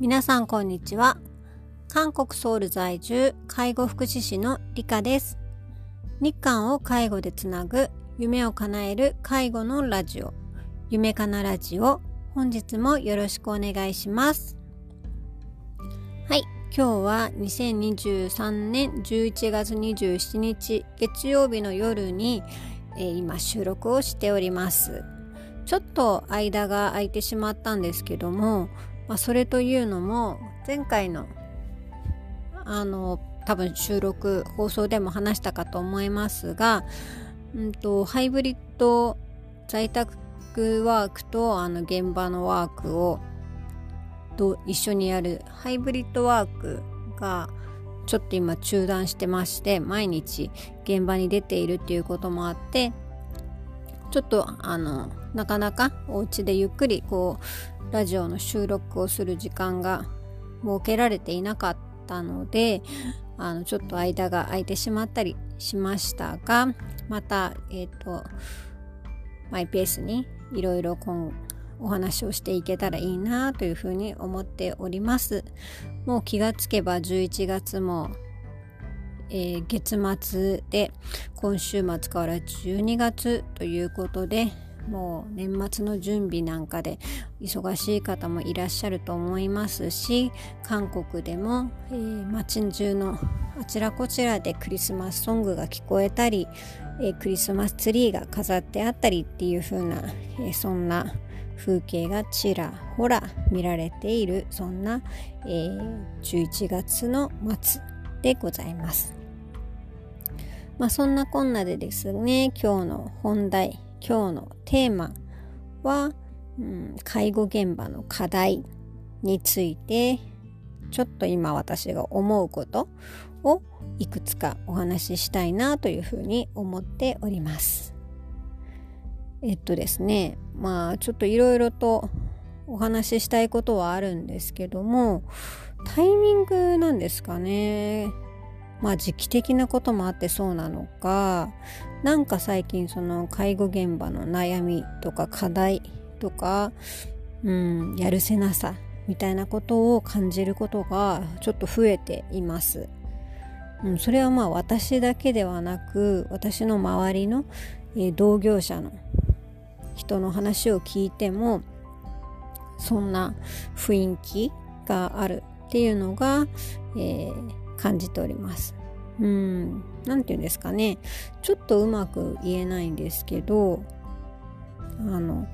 皆さんこんにちは。韓国ソウル在住介護福祉士のリカです。日韓を介護でつなぐ夢を叶える介護のラジオ。夢かなラジオ本日もよろしくお願いします。はい。今日は2023年11月27日月曜日の夜に、えー、今収録をしております。ちょっと間が空いてしまったんですけどもまあ、それというのも前回のあの多分収録放送でも話したかと思いますが、うんと、ハイブリッド在宅ワークとあの現場のワークをと一緒にやるハイブリッドワークがちょっと今中断してまして毎日現場に出ているっていうこともあってちょっとあのなかなかお家でゆっくりこうラジオの収録をする時間が設けられていなかったのであのちょっと間が空いてしまったりしましたがまたえっ、ー、とマイペースにいろいろ今お話をしていけたらいいなというふうに思っております。もう気がつけば11月もえー、月末で今週末から12月ということでもう年末の準備なんかで忙しい方もいらっしゃると思いますし韓国でも、えー、街中のあちらこちらでクリスマスソングが聞こえたり、えー、クリスマスツリーが飾ってあったりっていう風な、えー、そんな風景がちらほら見られているそんな、えー、11月の末でございます。まあそんなこんなでですね今日の本題今日のテーマは、うん、介護現場の課題についてちょっと今私が思うことをいくつかお話ししたいなというふうに思っております。えっとですねまあちょっといろいろとお話ししたいことはあるんですけどもタイミングなんですかねまあ時期的なこともあってそうなのかなんか最近その介護現場の悩みとか課題とか、うん、やるせなさみたいなことを感じることがちょっと増えています。うん、それはまあ私だけではなく私の周りの、えー、同業者の人の話を聞いてもそんな雰囲気があるっていうのが、えー、感じております。うん、何て言うんですかね。ちょっとうまく言えないんですけど、あの、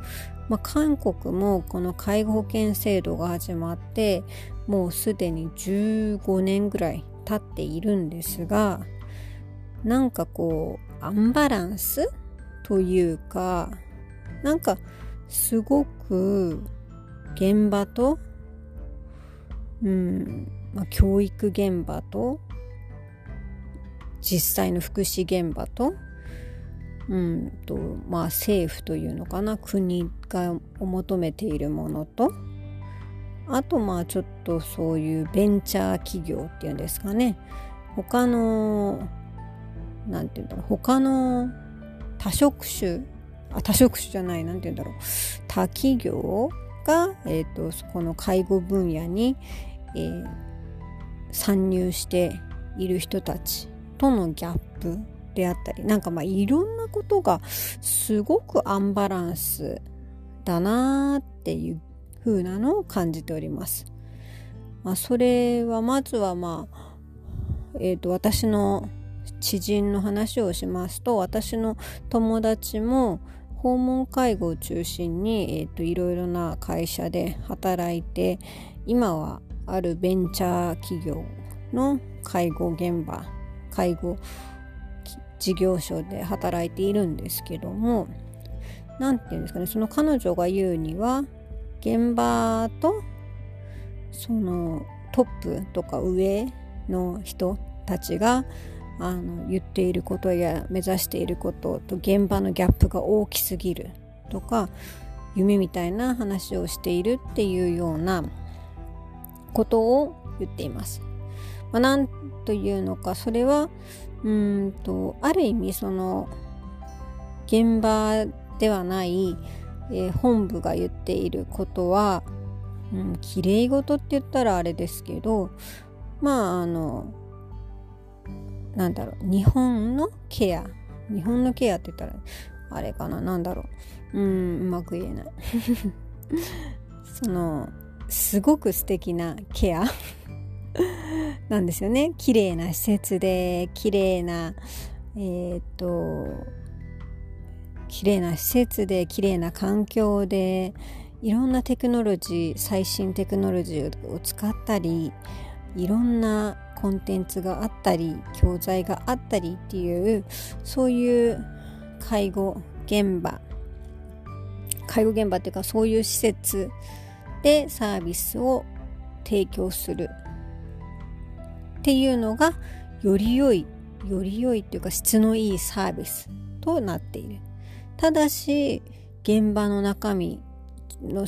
まあ、韓国もこの介護保険制度が始まってもうすでに15年ぐらい経っているんですがなんかこうアンバランスというかなんかすごく現場とうんまあ、教育現場と実際の福祉現場と,、うんとまあ、政府というのかな国が求めているものとあとまあちょっとそういうベンチャー企業っていうんですかね。他の何て言うんだろう他の多職種あ多職種じゃない何て言うんだろう他企業が、えーと、とこの介護分野に、えー、参入している人たちとのギャップであったりなんかまあいろんなことがすごくアンバランスだなっていう風なのを感じております。まあ、それはまずはまあ、えー、と私の知人の話をしますと私の友達も訪問介護を中心に、えーといろいろな会社で働いて今はあるベンチャー企業の介護現場介護事業所で働いているんですけども何て言うんですかねその彼女が言うには現場とそのトップとか上の人たちがあの言っていることや目指していることと現場のギャップが大きすぎるとか夢みたいな話をしているっていうようなことを言っています。まあ、なんというのかそれはうんとある意味その現場ではない、えー、本部が言っていることは、うん、綺麗事って言ったらあれですけどまああのなんだろう日本のケア。日本のケアって言ったらあれかな。なんだろう。うんうまく言えない。そのすごく素敵なケアなんですよね。綺麗な施設で綺麗なえー、っと綺麗な施設で綺麗な環境でいろんなテクノロジー最新テクノロジーを使ったりいろんなコンテンツがあったり教材があったりっていうそういう介護現場介護現場っていうかそういう施設でサービスを提供するっていうのがより良いより良いっていうか質のいいサービスとなっている。ただし現場の中身の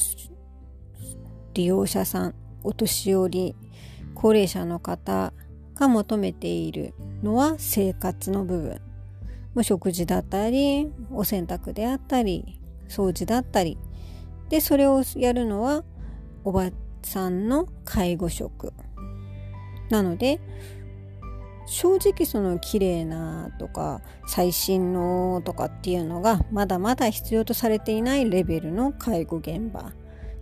利用者さんお年寄り高齢者の方が求めているのは生活の部分。食事だったりお洗濯であったり掃除だったり。でそれをやるのはおばさんの介護職。なので正直その綺麗なとか最新のとかっていうのがまだまだ必要とされていないレベルの介護現場。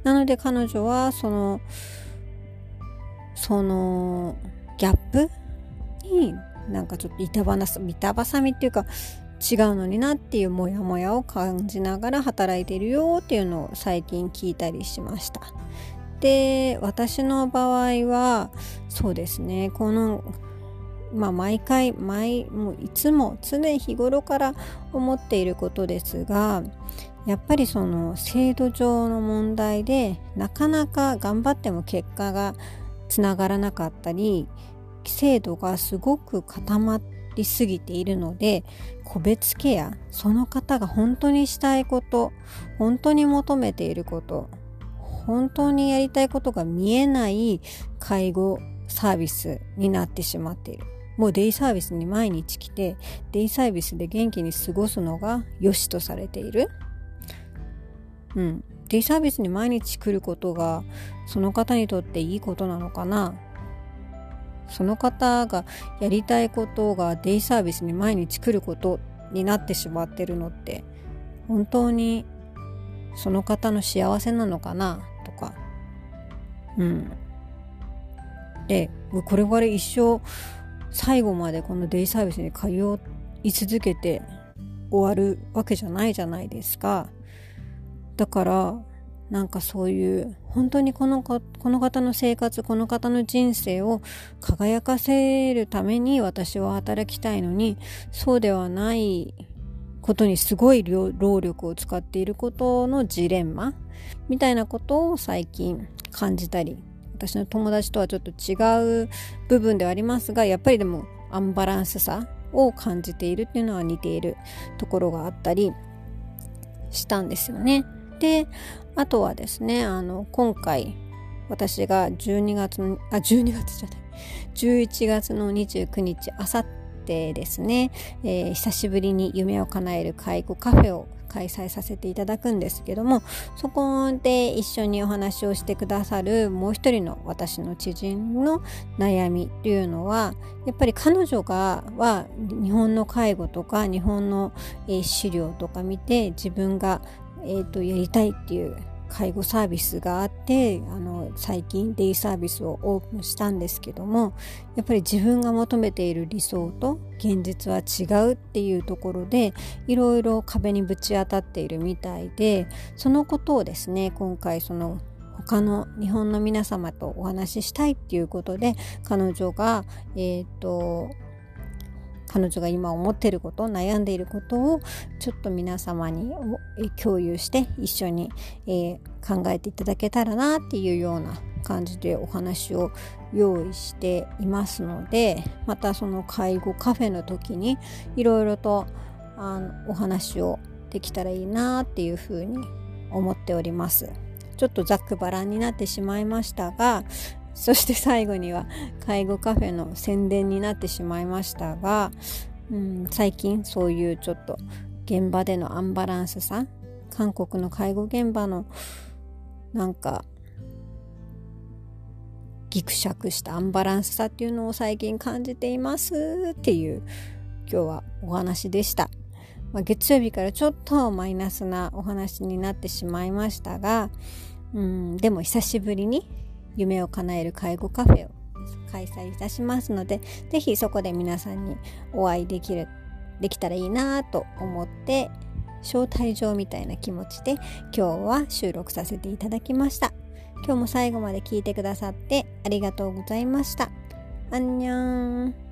なので彼女はそのそのギャップになんかちょっと板挟み板挟みっていうか違うのになっていうモヤモヤを感じながら働いてるよっていうのを最近聞いたりしました。で私の場合はそうですねこのまあ、毎回毎もういつも常日頃から思っていることですがやっぱりその制度上の問題でなかなか頑張っても結果がつながらなかったり制度がすごく固まりすぎているので個別ケアその方が本当にしたいこと本当に求めていること本当にやりたいことが見えない介護サービスになってしまっている。もうデイサービスに毎日来てデイサービスで元気に過ごすのが良しとされている。うん。デイサービスに毎日来ることがその方にとっていいことなのかな？その方がやりたいことがデイサービスに毎日来ることになってしまってるのって本当にその方の幸せなのかな？とか。うん。でこれから一生最後までこのデイサービスに通い続けて終わるわけじゃないじゃないですか。だからなんかそういう本当にこのこの方の生活この方の人生を輝かせるために私は働きたいのにそうではないことにすごい労力を使っていることのジレンマみたいなことを最近感じたり私の友達とはちょっと違う部分ではありますがやっぱりでもアンバランスさを感じているっていうのは似ているところがあったりしたんですよね。であとはですねあの今回私が12月のあ12月じゃない11月の29日あさってですね、えー、久しぶりに夢を叶える介護カフェを開催させていただくんですけどもそこで一緒にお話をしてくださるもう一人の私の知人の悩みというのはやっぱり彼女がは日本の介護とか日本の、資料とか見て自分がえーと、やりたいっていう介護サービスがあってあの最近デイサービスをオープンしたんですけどもやっぱり自分が求めている理想と現実は違うっていうところでいろいろ壁にぶち当たっているみたいでそのことをですね今回その他の日本の皆様とお話ししたいっていうことで彼女がえっ、ー、と彼女が今思っていること悩んでいることをちょっと皆様に共有して一緒に、え、考えていただけたらなっていうような感じでお話を用意していますのでまたその介護カフェの時にいろいろとあのお話をできたらいいなっていうふうに思っております。ちょっとざっくばらんになってしまいましたがそして最後には介護カフェの宣伝になってしまいましたが、うん、最近そういうちょっと現場でのアンバランスさ韓国の介護現場のなんかギクシャクしたアンバランスさっていうのを最近感じていますっていう今日はお話でした。まあ、月曜日からちょっとマイナスなお話になってしまいましたが、うん、でも久しぶりに夢を叶える介護カフェを開催いたしますので、ぜひそこで皆さんにお会いできる、できたらいいなと思って、招待状みたいな気持ちで今日は収録させていただきました。今日も最後まで聞いてくださってありがとうございました。あんにゃーん。